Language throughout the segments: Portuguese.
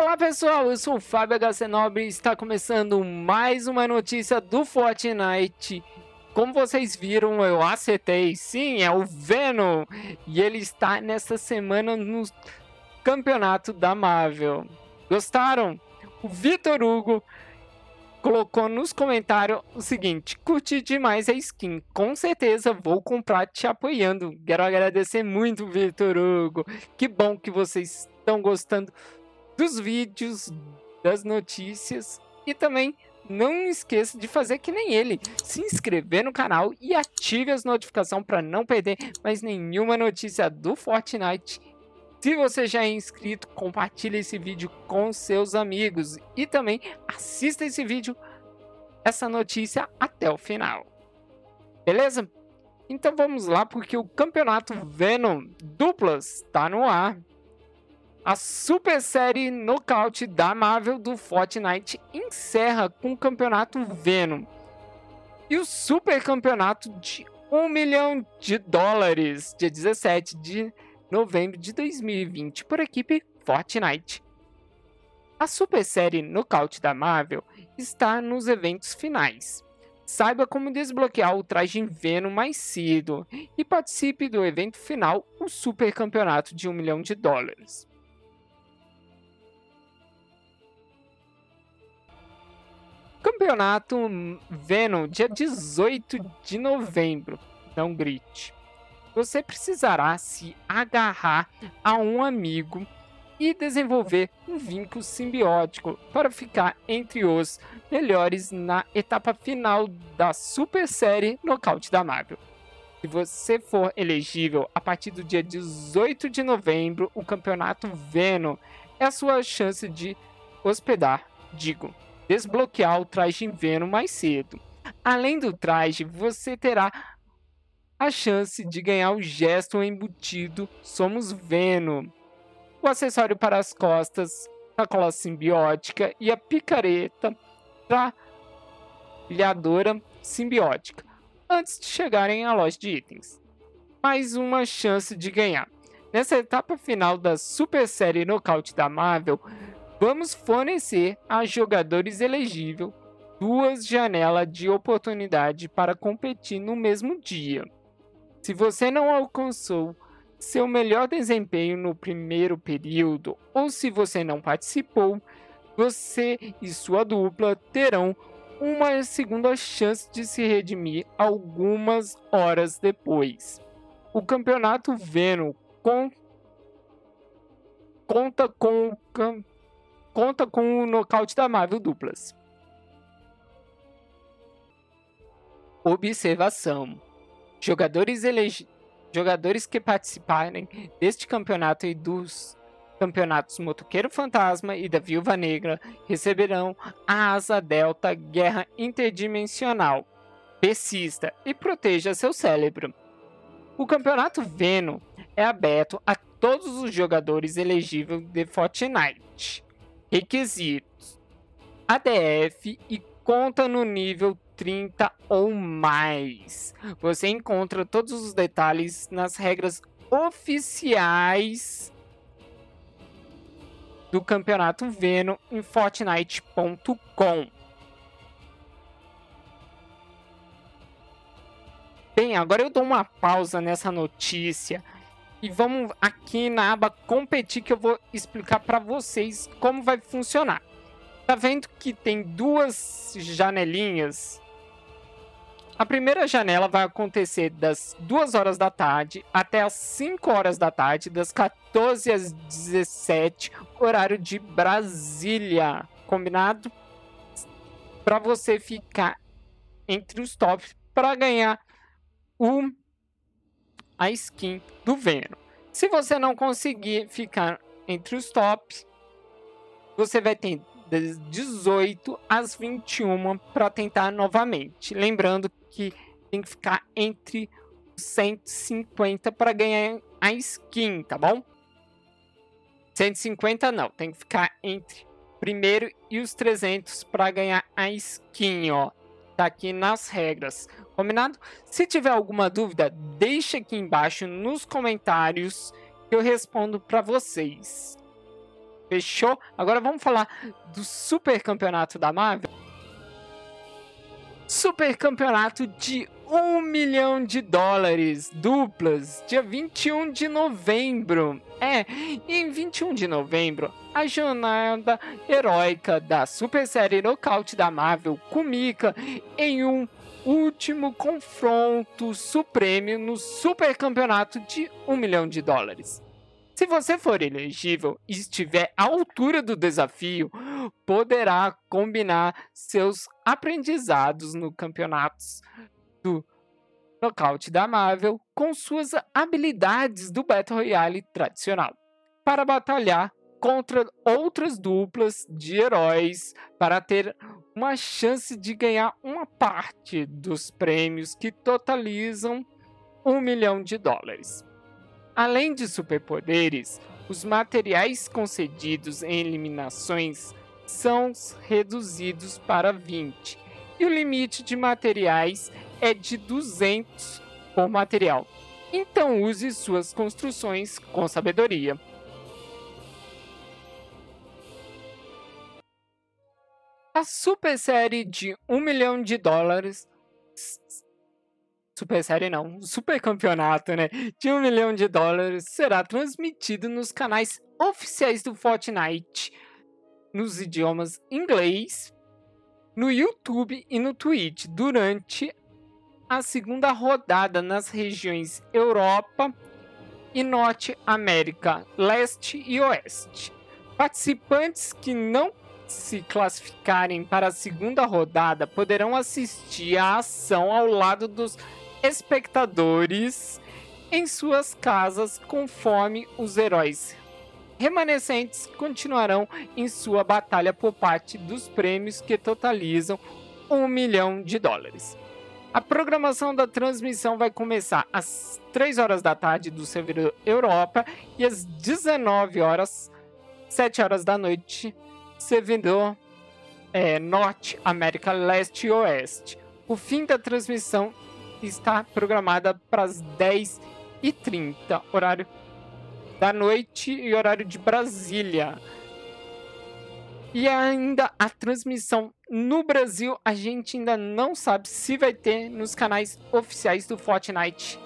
Olá pessoal, eu sou o Fábio HC Nobre e está começando mais uma notícia do Fortnite. Como vocês viram, eu acertei, sim, é o Venom. E ele está nessa semana no campeonato da Marvel. Gostaram? O Vitor Hugo colocou nos comentários o seguinte: curti demais a skin, com certeza vou comprar te apoiando. Quero agradecer muito, Vitor Hugo. Que bom que vocês estão gostando dos vídeos, das notícias e também não esqueça de fazer que nem ele, se inscrever no canal e ative as notificações para não perder mais nenhuma notícia do Fortnite. Se você já é inscrito, compartilhe esse vídeo com seus amigos e também assista esse vídeo, essa notícia até o final. Beleza? Então vamos lá porque o campeonato Venom duplas está no ar. A super série Knockout da Marvel do Fortnite encerra com o campeonato Venom. E o super campeonato de 1 milhão de dólares, dia 17 de novembro de 2020, por equipe Fortnite. A super série Knockout da Marvel está nos eventos finais. Saiba como desbloquear o traje Venom mais cedo e participe do evento final, o Super Campeonato de 1 milhão de dólares. Campeonato Venom, dia 18 de novembro. Não grite. Você precisará se agarrar a um amigo e desenvolver um vínculo simbiótico para ficar entre os melhores na etapa final da super série Nocaute da Marvel. Se você for elegível a partir do dia 18 de novembro, o campeonato Venom é a sua chance de hospedar, digo, desbloquear o traje Venom mais cedo. Além do traje, você terá a chance de ganhar o gesto embutido Somos Venom, o acessório para as costas, sacola simbiótica e a picareta trilhadora simbiótica, antes de chegarem à loja de itens. Mais uma chance de ganhar. Nessa etapa final da super série Nocaute da Marvel, vamos fornecer a jogadores elegíveis duas janelas de oportunidade para competir no mesmo dia. Se você não alcançou seu melhor desempenho no primeiro período ou se você não participou, você e sua dupla terão uma segunda chance de se redimir algumas horas depois. O campeonato Venom com... conta com conta com o nocaute da Marvel duplas. Observação: Jogadores, elegi... Jogadores que participarem deste campeonato e dos campeonatos Motoqueiro Fantasma e da Viúva Negra receberão a Asa Delta Guerra Interdimensional. Persista e proteja seu cérebro. O campeonato Venom é aberto a todos os jogadores elegíveis de Fortnite. Requisitos: ADF e conta no nível 30 ou mais. Você encontra todos os detalhes nas regras oficiais do campeonato Venom em Fortnite.com. Bem, agora eu dou uma pausa nessa notícia e vamos aqui na aba competir que eu vou explicar para vocês como vai funcionar. Tá vendo que tem duas janelinhas? A primeira janela vai acontecer das 2 horas da tarde até as 5 horas da tarde, das 14 às 17, horário de Brasília. Combinado? Para você ficar entre os tops para ganhar o a skin do Venom. Se você não conseguir ficar entre os tops, você vai ter das 18 às 21 para tentar novamente. Lembrando que tem que ficar entre 150 para ganhar a skin, tá bom? 150 não, tem que ficar entre primeiro e os 300 para ganhar a skin, ó tá aqui nas regras, combinado? Se tiver alguma dúvida, deixa aqui embaixo nos comentários que eu respondo para vocês. Fechou? Agora vamos falar do Super Campeonato da Marvel. Super Campeonato de 1 milhão de dólares duplas, dia 21 de novembro. É, em 21 de novembro, a jornada heróica da Super Série Nocaute da Marvel comica em um último confronto supremo no Super Campeonato de 1 milhão de dólares. Se você for elegível e estiver à altura do desafio, poderá combinar seus aprendizados no campeonatos do nocaute da Marvel com suas habilidades do Battle Royale tradicional para batalhar contra outras duplas de heróis para ter uma chance de ganhar uma parte dos prêmios que totalizam um milhão de dólares. Além de superpoderes, os materiais concedidos em eliminações são reduzidos para 20, e o limite de materiais é de 200 por material. Então use suas construções com sabedoria. A super série de 1 milhão de dólares. Super Série não, Super Campeonato, né, de um milhão de dólares será transmitido nos canais oficiais do Fortnite, nos idiomas inglês, no YouTube e no Twitch. Durante a segunda rodada nas regiões Europa e Norte América, Leste e Oeste. Participantes que não se classificarem para a segunda rodada poderão assistir à ação ao lado dos espectadores em suas casas conforme os heróis remanescentes continuarão em sua batalha por parte dos prêmios que totalizam um milhão de dólares. A programação da transmissão vai começar às 3 horas da tarde do servidor Europa e às 19 horas, 7 horas da noite, servidor é, Norte, América Leste e Oeste. O fim da transmissão está programada para as 10h30, horário da noite e horário de Brasília. E ainda a transmissão no Brasil, a gente ainda não sabe se vai ter nos canais oficiais do Fortnite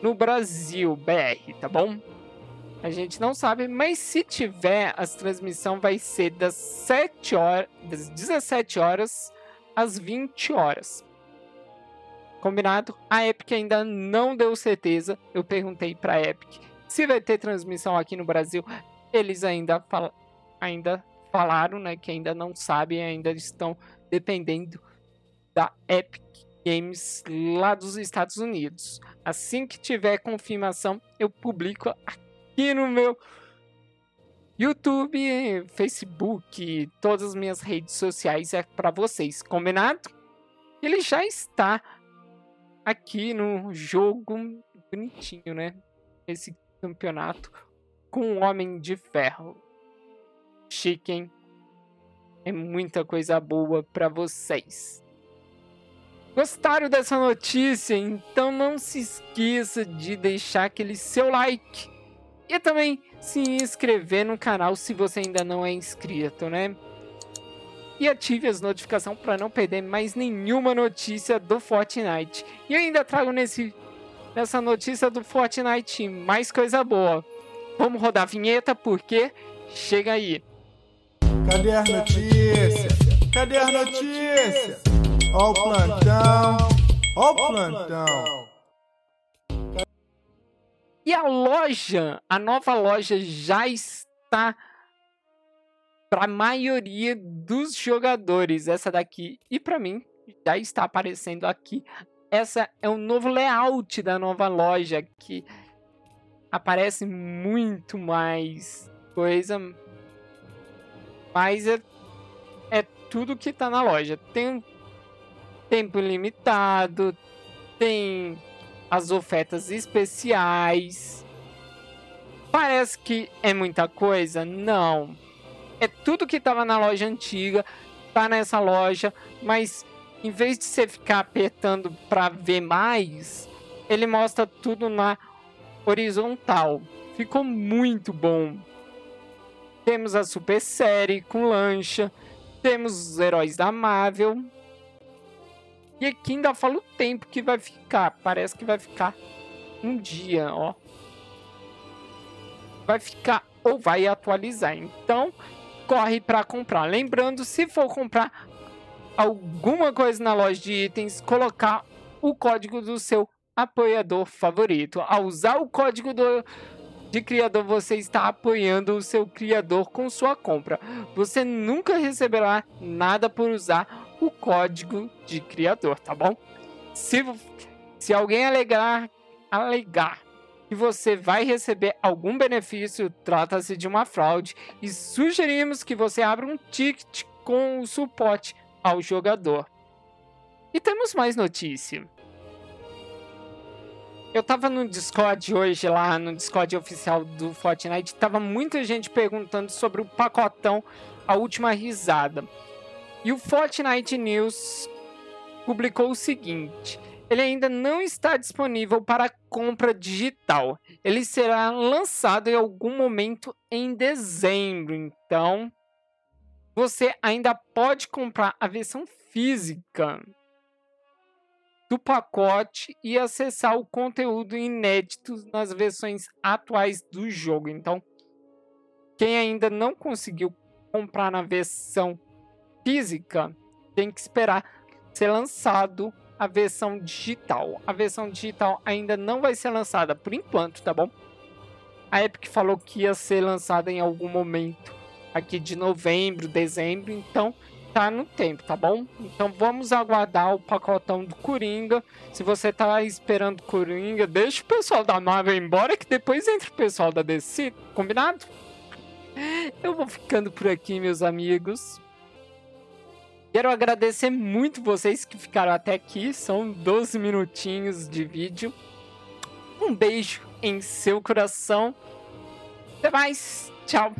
no Brasil, BR, tá bom? A gente não sabe, mas se tiver, a transmissão vai ser das 7 horas, das 17 horas às 20 horas. Combinado? A Epic ainda não deu certeza. Eu perguntei para a Epic se vai ter transmissão aqui no Brasil. Eles ainda, fal ainda falaram, né, que ainda não sabem, ainda estão dependendo da Epic Games lá dos Estados Unidos. Assim que tiver confirmação, eu publico aqui no meu YouTube, Facebook, todas as minhas redes sociais é para vocês, combinado? Ele já está aqui no jogo bonitinho, né? Esse campeonato com um Homem de Ferro. Chicken é muita coisa boa para vocês. Gostaram dessa notícia? Então não se esqueça de deixar aquele seu like e também se inscrever no canal se você ainda não é inscrito, né? e ative as notificações para não perder mais nenhuma notícia do Fortnite. E ainda trago nesse, nessa notícia do Fortnite mais coisa boa. Vamos rodar a vinheta porque chega aí. Cadê as notícias? Cadê as notícias? Ó o plantão, ó o plantão. E a loja, a nova loja já está para a maioria dos jogadores essa daqui e para mim já está aparecendo aqui. Essa é o novo layout da nova loja que aparece muito mais coisa, mas é, é tudo que está na loja. Tem tempo limitado, tem as ofertas especiais. Parece que é muita coisa? Não é tudo que estava na loja antiga, tá nessa loja, mas em vez de você ficar apertando para ver mais, ele mostra tudo na horizontal. Ficou muito bom. Temos a Super Série com lancha. Temos os heróis da Marvel. E aqui ainda fala o tempo que vai ficar. Parece que vai ficar um dia, ó. Vai ficar ou vai atualizar. Então, corre para comprar. Lembrando, se for comprar alguma coisa na loja de itens, colocar o código do seu apoiador favorito. Ao usar o código do, de criador, você está apoiando o seu criador com sua compra. Você nunca receberá nada por usar o código de criador, tá bom? Se, se alguém alegar, alegar que você vai receber algum benefício, trata-se de uma fraude e sugerimos que você abra um ticket com o suporte ao jogador. E temos mais notícia. Eu tava no Discord hoje, lá no Discord oficial do Fortnite, tava muita gente perguntando sobre o pacotão A Última Risada. E o Fortnite News publicou o seguinte: ele ainda não está disponível para compra digital. Ele será lançado em algum momento em dezembro. Então, você ainda pode comprar a versão física do pacote e acessar o conteúdo inédito nas versões atuais do jogo. Então, quem ainda não conseguiu comprar na versão física tem que esperar ser lançado a versão digital. A versão digital ainda não vai ser lançada por enquanto, tá bom? A Epic falou que ia ser lançada em algum momento aqui de novembro, dezembro, então tá no tempo, tá bom? Então vamos aguardar o pacotão do Coringa. Se você tá esperando Coringa, deixa o pessoal da Marvel embora que depois entra o pessoal da DC, combinado? Eu vou ficando por aqui, meus amigos. Quero agradecer muito vocês que ficaram até aqui. São 12 minutinhos de vídeo. Um beijo em seu coração. Até mais. Tchau.